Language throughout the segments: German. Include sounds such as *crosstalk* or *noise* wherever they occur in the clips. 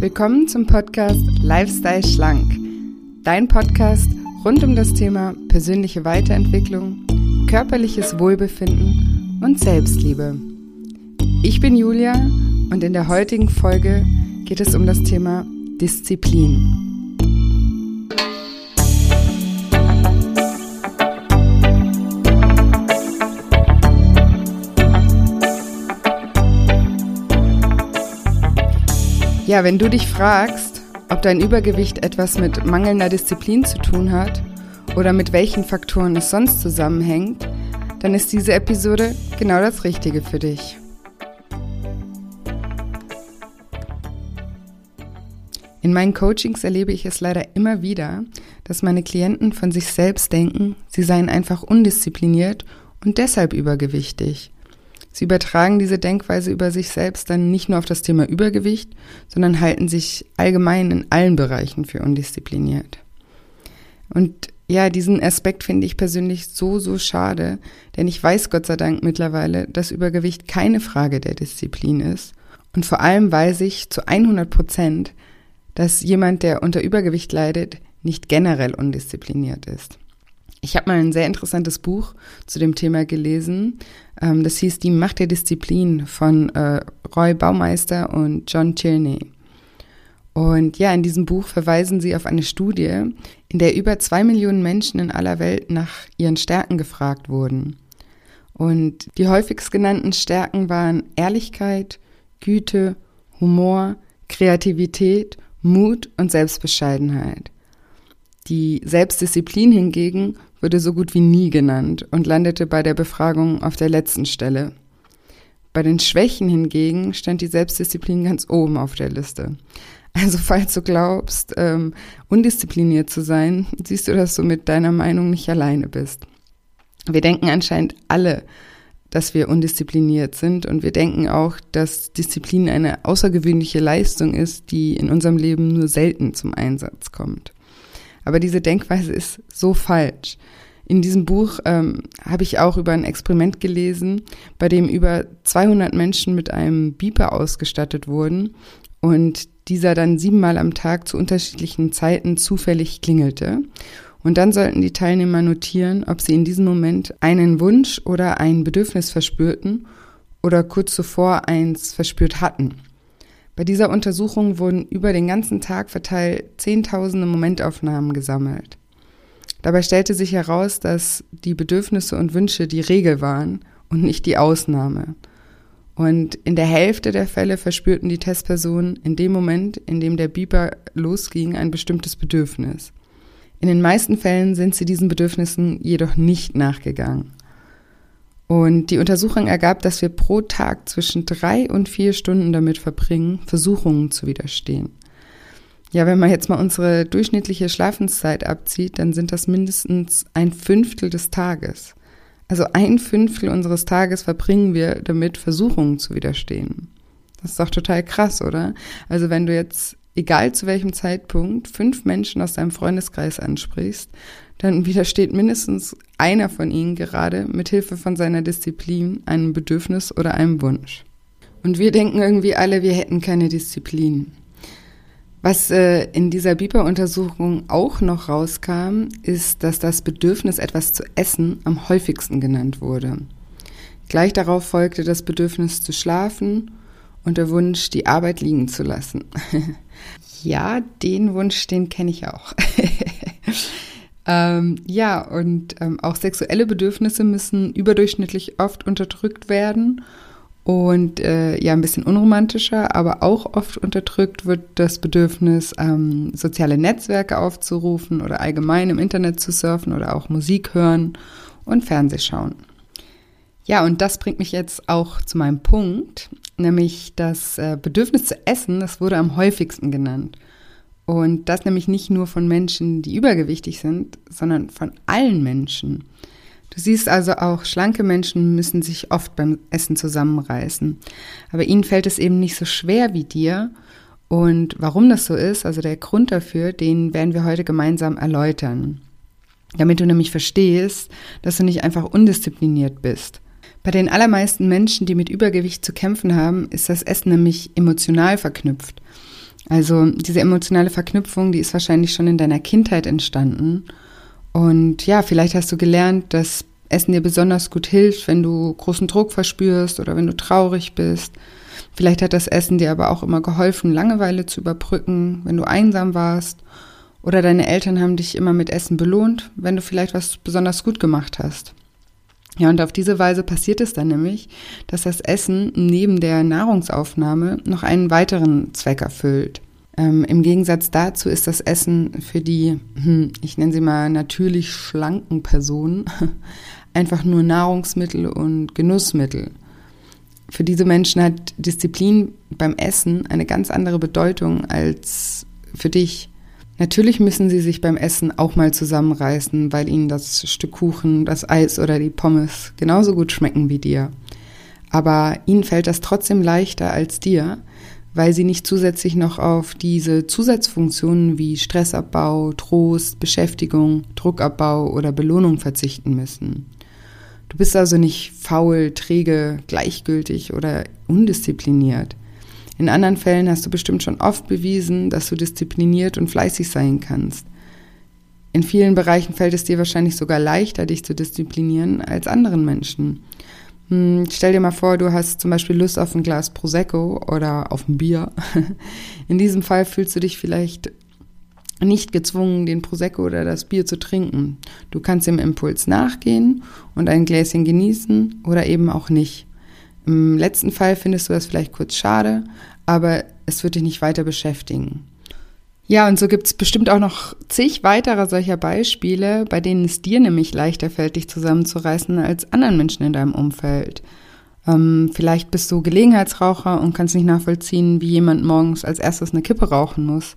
Willkommen zum Podcast Lifestyle Schlank. Dein Podcast rund um das Thema persönliche Weiterentwicklung, körperliches Wohlbefinden und Selbstliebe. Ich bin Julia und in der heutigen Folge geht es um das Thema Disziplin. Ja, wenn du dich fragst, ob dein Übergewicht etwas mit mangelnder Disziplin zu tun hat oder mit welchen Faktoren es sonst zusammenhängt, dann ist diese Episode genau das Richtige für dich. In meinen Coachings erlebe ich es leider immer wieder, dass meine Klienten von sich selbst denken, sie seien einfach undiszipliniert und deshalb übergewichtig. Sie übertragen diese Denkweise über sich selbst dann nicht nur auf das Thema Übergewicht, sondern halten sich allgemein in allen Bereichen für undiszipliniert. Und ja, diesen Aspekt finde ich persönlich so, so schade, denn ich weiß Gott sei Dank mittlerweile, dass Übergewicht keine Frage der Disziplin ist. Und vor allem weiß ich zu 100 Prozent, dass jemand, der unter Übergewicht leidet, nicht generell undiszipliniert ist. Ich habe mal ein sehr interessantes Buch zu dem Thema gelesen. Ähm, das hieß Die Macht der Disziplin von äh, Roy Baumeister und John Tierney. Und ja, in diesem Buch verweisen sie auf eine Studie, in der über zwei Millionen Menschen in aller Welt nach ihren Stärken gefragt wurden. Und die häufigst genannten Stärken waren Ehrlichkeit, Güte, Humor, Kreativität, Mut und Selbstbescheidenheit. Die Selbstdisziplin hingegen wurde so gut wie nie genannt und landete bei der Befragung auf der letzten Stelle. Bei den Schwächen hingegen stand die Selbstdisziplin ganz oben auf der Liste. Also falls du glaubst, ähm, undiszipliniert zu sein, siehst du, dass du mit deiner Meinung nicht alleine bist. Wir denken anscheinend alle, dass wir undiszipliniert sind und wir denken auch, dass Disziplin eine außergewöhnliche Leistung ist, die in unserem Leben nur selten zum Einsatz kommt. Aber diese Denkweise ist so falsch. In diesem Buch ähm, habe ich auch über ein Experiment gelesen, bei dem über 200 Menschen mit einem Beeper ausgestattet wurden und dieser dann siebenmal am Tag zu unterschiedlichen Zeiten zufällig klingelte. Und dann sollten die Teilnehmer notieren, ob sie in diesem Moment einen Wunsch oder ein Bedürfnis verspürten oder kurz zuvor eins verspürt hatten. Bei dieser Untersuchung wurden über den ganzen Tag verteilt Zehntausende Momentaufnahmen gesammelt. Dabei stellte sich heraus, dass die Bedürfnisse und Wünsche die Regel waren und nicht die Ausnahme. Und in der Hälfte der Fälle verspürten die Testpersonen in dem Moment, in dem der Beeper losging, ein bestimmtes Bedürfnis. In den meisten Fällen sind sie diesen Bedürfnissen jedoch nicht nachgegangen. Und die Untersuchung ergab, dass wir pro Tag zwischen drei und vier Stunden damit verbringen, Versuchungen zu widerstehen. Ja, wenn man jetzt mal unsere durchschnittliche Schlafenszeit abzieht, dann sind das mindestens ein Fünftel des Tages. Also ein Fünftel unseres Tages verbringen wir damit, Versuchungen zu widerstehen. Das ist doch total krass, oder? Also wenn du jetzt, egal zu welchem Zeitpunkt, fünf Menschen aus deinem Freundeskreis ansprichst, dann widersteht mindestens einer von ihnen gerade mit Hilfe von seiner Disziplin einem Bedürfnis oder einem Wunsch. Und wir denken irgendwie alle, wir hätten keine Disziplin. Was äh, in dieser Biber-Untersuchung auch noch rauskam, ist, dass das Bedürfnis, etwas zu essen, am häufigsten genannt wurde. Gleich darauf folgte das Bedürfnis zu schlafen und der Wunsch, die Arbeit liegen zu lassen. *laughs* ja, den Wunsch, den kenne ich auch. *laughs* Ähm, ja, und ähm, auch sexuelle Bedürfnisse müssen überdurchschnittlich oft unterdrückt werden. Und äh, ja, ein bisschen unromantischer, aber auch oft unterdrückt wird das Bedürfnis, ähm, soziale Netzwerke aufzurufen oder allgemein im Internet zu surfen oder auch Musik hören und Fernseh schauen. Ja, und das bringt mich jetzt auch zu meinem Punkt, nämlich das äh, Bedürfnis zu essen, das wurde am häufigsten genannt. Und das nämlich nicht nur von Menschen, die übergewichtig sind, sondern von allen Menschen. Du siehst also auch, schlanke Menschen müssen sich oft beim Essen zusammenreißen. Aber ihnen fällt es eben nicht so schwer wie dir. Und warum das so ist, also der Grund dafür, den werden wir heute gemeinsam erläutern. Damit du nämlich verstehst, dass du nicht einfach undiszipliniert bist. Bei den allermeisten Menschen, die mit Übergewicht zu kämpfen haben, ist das Essen nämlich emotional verknüpft. Also diese emotionale Verknüpfung, die ist wahrscheinlich schon in deiner Kindheit entstanden. Und ja, vielleicht hast du gelernt, dass Essen dir besonders gut hilft, wenn du großen Druck verspürst oder wenn du traurig bist. Vielleicht hat das Essen dir aber auch immer geholfen, Langeweile zu überbrücken, wenn du einsam warst. Oder deine Eltern haben dich immer mit Essen belohnt, wenn du vielleicht was besonders gut gemacht hast. Ja, und auf diese Weise passiert es dann nämlich, dass das Essen neben der Nahrungsaufnahme noch einen weiteren Zweck erfüllt. Ähm, Im Gegensatz dazu ist das Essen für die, hm, ich nenne sie mal natürlich schlanken Personen, *laughs* einfach nur Nahrungsmittel und Genussmittel. Für diese Menschen hat Disziplin beim Essen eine ganz andere Bedeutung als für dich. Natürlich müssen sie sich beim Essen auch mal zusammenreißen, weil ihnen das Stück Kuchen, das Eis oder die Pommes genauso gut schmecken wie dir. Aber ihnen fällt das trotzdem leichter als dir, weil sie nicht zusätzlich noch auf diese Zusatzfunktionen wie Stressabbau, Trost, Beschäftigung, Druckabbau oder Belohnung verzichten müssen. Du bist also nicht faul, träge, gleichgültig oder undiszipliniert. In anderen Fällen hast du bestimmt schon oft bewiesen, dass du diszipliniert und fleißig sein kannst. In vielen Bereichen fällt es dir wahrscheinlich sogar leichter, dich zu disziplinieren als anderen Menschen. Hm, stell dir mal vor, du hast zum Beispiel Lust auf ein Glas Prosecco oder auf ein Bier. *laughs* In diesem Fall fühlst du dich vielleicht nicht gezwungen, den Prosecco oder das Bier zu trinken. Du kannst dem Impuls nachgehen und ein Gläschen genießen oder eben auch nicht. Im letzten Fall findest du das vielleicht kurz schade, aber es wird dich nicht weiter beschäftigen. Ja, und so gibt es bestimmt auch noch zig weiterer solcher Beispiele, bei denen es dir nämlich leichter fällt, dich zusammenzureißen als anderen Menschen in deinem Umfeld. Ähm, vielleicht bist du Gelegenheitsraucher und kannst nicht nachvollziehen, wie jemand morgens als erstes eine Kippe rauchen muss.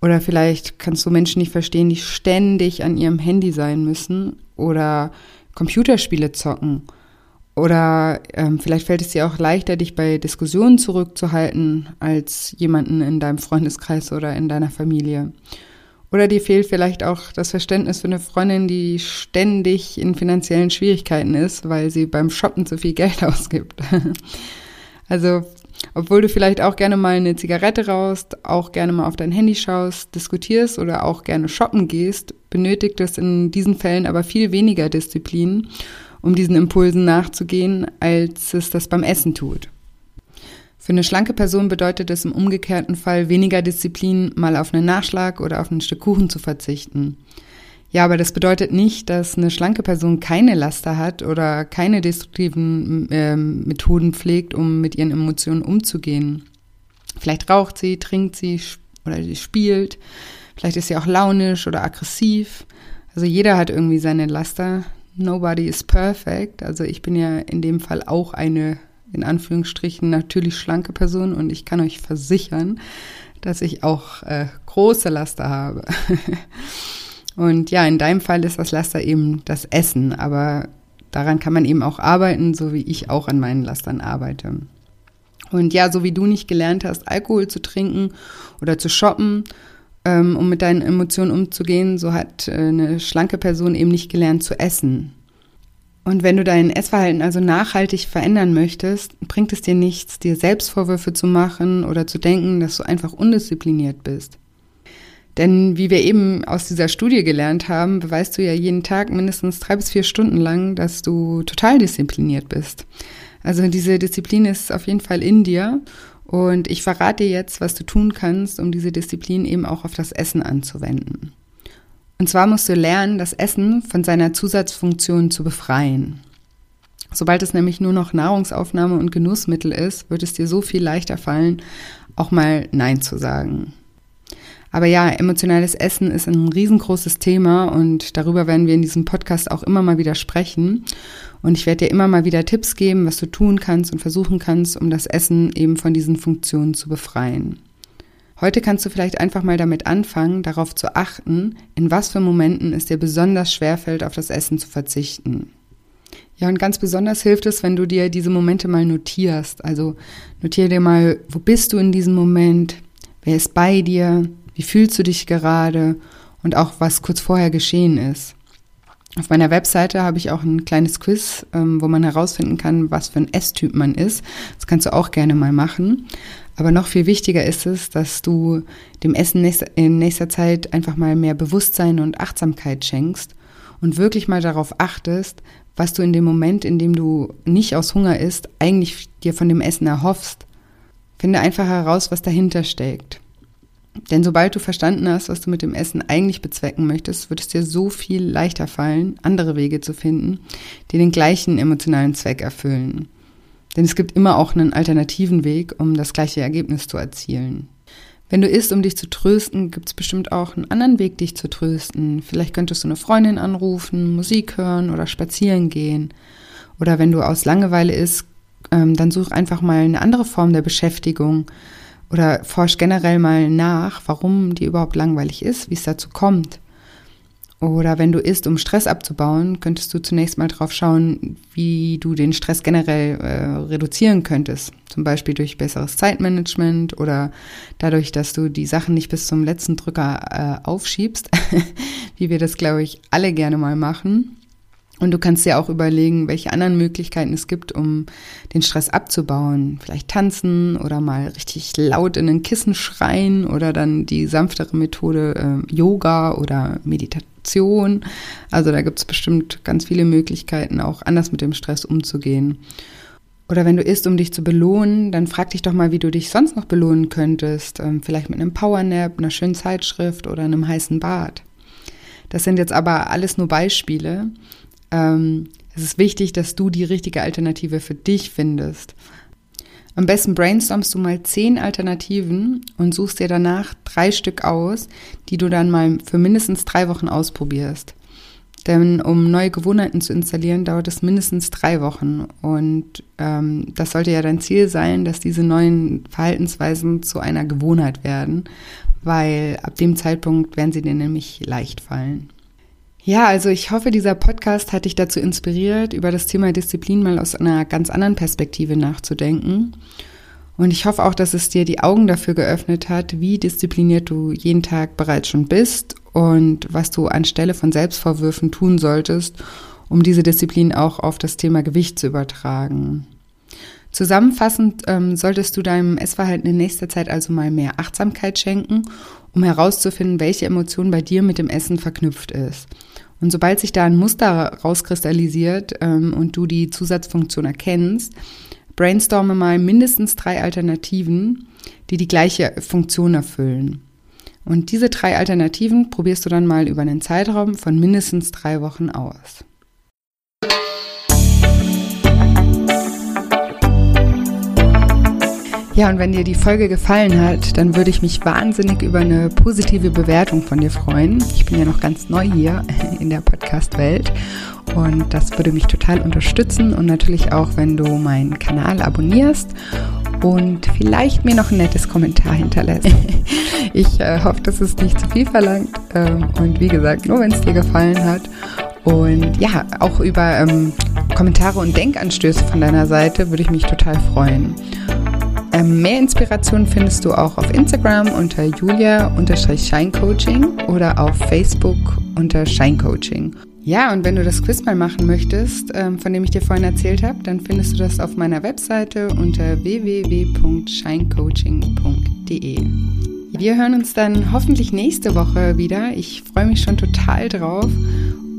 Oder vielleicht kannst du Menschen nicht verstehen, die ständig an ihrem Handy sein müssen oder Computerspiele zocken oder ähm, vielleicht fällt es dir auch leichter, dich bei Diskussionen zurückzuhalten, als jemanden in deinem Freundeskreis oder in deiner Familie. Oder dir fehlt vielleicht auch das Verständnis für eine Freundin, die ständig in finanziellen Schwierigkeiten ist, weil sie beim Shoppen zu viel *laughs* Geld ausgibt. also, obwohl du vielleicht auch gerne mal eine Zigarette rauchst, auch gerne mal auf dein Handy schaust, diskutierst oder auch gerne shoppen gehst, benötigt es in diesen Fällen aber viel weniger Disziplin um diesen Impulsen nachzugehen, als es das beim Essen tut. Für eine schlanke Person bedeutet es im umgekehrten Fall weniger Disziplin, mal auf einen Nachschlag oder auf ein Stück Kuchen zu verzichten. Ja, aber das bedeutet nicht, dass eine schlanke Person keine Laster hat oder keine destruktiven äh, Methoden pflegt, um mit ihren Emotionen umzugehen. Vielleicht raucht sie, trinkt sie oder sie spielt. Vielleicht ist sie auch launisch oder aggressiv. Also jeder hat irgendwie seine Laster. Nobody is perfect. Also ich bin ja in dem Fall auch eine, in Anführungsstrichen, natürlich schlanke Person und ich kann euch versichern, dass ich auch äh, große Laster habe. *laughs* und ja, in deinem Fall ist das Laster eben das Essen, aber daran kann man eben auch arbeiten, so wie ich auch an meinen Lastern arbeite. Und ja, so wie du nicht gelernt hast, Alkohol zu trinken oder zu shoppen ähm, um mit deinen Emotionen umzugehen, so hat äh, eine schlanke Person eben nicht gelernt zu essen. Und wenn du dein Essverhalten also nachhaltig verändern möchtest, bringt es dir nichts, dir Selbstvorwürfe zu machen oder zu denken, dass du einfach undiszipliniert bist. Denn wie wir eben aus dieser Studie gelernt haben, beweist du ja jeden Tag mindestens drei bis vier Stunden lang, dass du total diszipliniert bist. Also diese Disziplin ist auf jeden Fall in dir und ich verrate dir jetzt, was du tun kannst, um diese Disziplin eben auch auf das Essen anzuwenden. Und zwar musst du lernen, das Essen von seiner Zusatzfunktion zu befreien. Sobald es nämlich nur noch Nahrungsaufnahme und Genussmittel ist, wird es dir so viel leichter fallen, auch mal Nein zu sagen. Aber ja, emotionales Essen ist ein riesengroßes Thema und darüber werden wir in diesem Podcast auch immer mal wieder sprechen. Und ich werde dir immer mal wieder Tipps geben, was du tun kannst und versuchen kannst, um das Essen eben von diesen Funktionen zu befreien. Heute kannst du vielleicht einfach mal damit anfangen, darauf zu achten, in was für Momenten es dir besonders schwerfällt, auf das Essen zu verzichten. Ja, und ganz besonders hilft es, wenn du dir diese Momente mal notierst. Also notiere dir mal, wo bist du in diesem Moment? Wer ist bei dir? Wie fühlst du dich gerade? Und auch, was kurz vorher geschehen ist. Auf meiner Webseite habe ich auch ein kleines Quiz, ähm, wo man herausfinden kann, was für ein Esstyp man ist. Das kannst du auch gerne mal machen. Aber noch viel wichtiger ist es, dass du dem Essen in nächster Zeit einfach mal mehr Bewusstsein und Achtsamkeit schenkst und wirklich mal darauf achtest, was du in dem Moment, in dem du nicht aus Hunger isst, eigentlich dir von dem Essen erhoffst. Finde einfach heraus, was dahinter steckt. Denn sobald du verstanden hast, was du mit dem Essen eigentlich bezwecken möchtest, wird es dir so viel leichter fallen, andere Wege zu finden, die den gleichen emotionalen Zweck erfüllen. Denn es gibt immer auch einen alternativen Weg, um das gleiche Ergebnis zu erzielen. Wenn du isst, um dich zu trösten, gibt es bestimmt auch einen anderen Weg, dich zu trösten. Vielleicht könntest du eine Freundin anrufen, Musik hören oder spazieren gehen. Oder wenn du aus Langeweile isst, ähm, dann such einfach mal eine andere Form der Beschäftigung oder forsch generell mal nach, warum die überhaupt langweilig ist, wie es dazu kommt. Oder wenn du isst, um Stress abzubauen, könntest du zunächst mal drauf schauen, wie du den Stress generell äh, reduzieren könntest. Zum Beispiel durch besseres Zeitmanagement oder dadurch, dass du die Sachen nicht bis zum letzten Drücker äh, aufschiebst, *laughs* wie wir das, glaube ich, alle gerne mal machen. Und du kannst dir auch überlegen, welche anderen Möglichkeiten es gibt, um den Stress abzubauen. Vielleicht tanzen oder mal richtig laut in ein Kissen schreien oder dann die sanftere Methode äh, Yoga oder Meditation. Also da gibt es bestimmt ganz viele Möglichkeiten, auch anders mit dem Stress umzugehen. Oder wenn du isst, um dich zu belohnen, dann frag dich doch mal, wie du dich sonst noch belohnen könntest. Ähm, vielleicht mit einem Powernap, einer schönen Zeitschrift oder einem heißen Bad. Das sind jetzt aber alles nur Beispiele. Ähm, es ist wichtig, dass du die richtige Alternative für dich findest. Am besten brainstormst du mal zehn Alternativen und suchst dir danach drei Stück aus, die du dann mal für mindestens drei Wochen ausprobierst. Denn um neue Gewohnheiten zu installieren, dauert es mindestens drei Wochen. Und ähm, das sollte ja dein Ziel sein, dass diese neuen Verhaltensweisen zu einer Gewohnheit werden, weil ab dem Zeitpunkt werden sie dir nämlich leicht fallen. Ja, also ich hoffe, dieser Podcast hat dich dazu inspiriert, über das Thema Disziplin mal aus einer ganz anderen Perspektive nachzudenken. Und ich hoffe auch, dass es dir die Augen dafür geöffnet hat, wie diszipliniert du jeden Tag bereits schon bist und was du anstelle von Selbstvorwürfen tun solltest, um diese Disziplin auch auf das Thema Gewicht zu übertragen. Zusammenfassend ähm, solltest du deinem Essverhalten in nächster Zeit also mal mehr Achtsamkeit schenken, um herauszufinden, welche Emotion bei dir mit dem Essen verknüpft ist. Und sobald sich da ein Muster rauskristallisiert ähm, und du die Zusatzfunktion erkennst, brainstorme mal mindestens drei Alternativen, die die gleiche Funktion erfüllen. Und diese drei Alternativen probierst du dann mal über einen Zeitraum von mindestens drei Wochen aus. Ja, und wenn dir die Folge gefallen hat, dann würde ich mich wahnsinnig über eine positive Bewertung von dir freuen. Ich bin ja noch ganz neu hier *laughs* in der Podcast-Welt und das würde mich total unterstützen und natürlich auch, wenn du meinen Kanal abonnierst und vielleicht mir noch ein nettes Kommentar hinterlässt. *laughs* Ich äh, hoffe, das ist nicht zu viel verlangt ähm, und wie gesagt, nur wenn es dir gefallen hat. Und ja, auch über ähm, Kommentare und Denkanstöße von deiner Seite würde ich mich total freuen. Ähm, mehr Inspiration findest du auch auf Instagram unter julia-scheincoaching oder auf Facebook unter Scheincoaching. Ja, und wenn du das Quiz mal machen möchtest, ähm, von dem ich dir vorhin erzählt habe, dann findest du das auf meiner Webseite unter www.scheincoaching.de. Wir hören uns dann hoffentlich nächste Woche wieder. Ich freue mich schon total drauf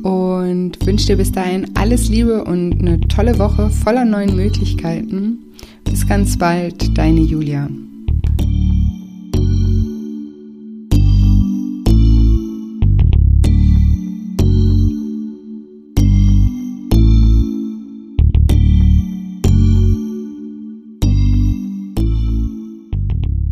und wünsche dir bis dahin alles Liebe und eine tolle Woche voller neuen Möglichkeiten. Bis ganz bald, deine Julia.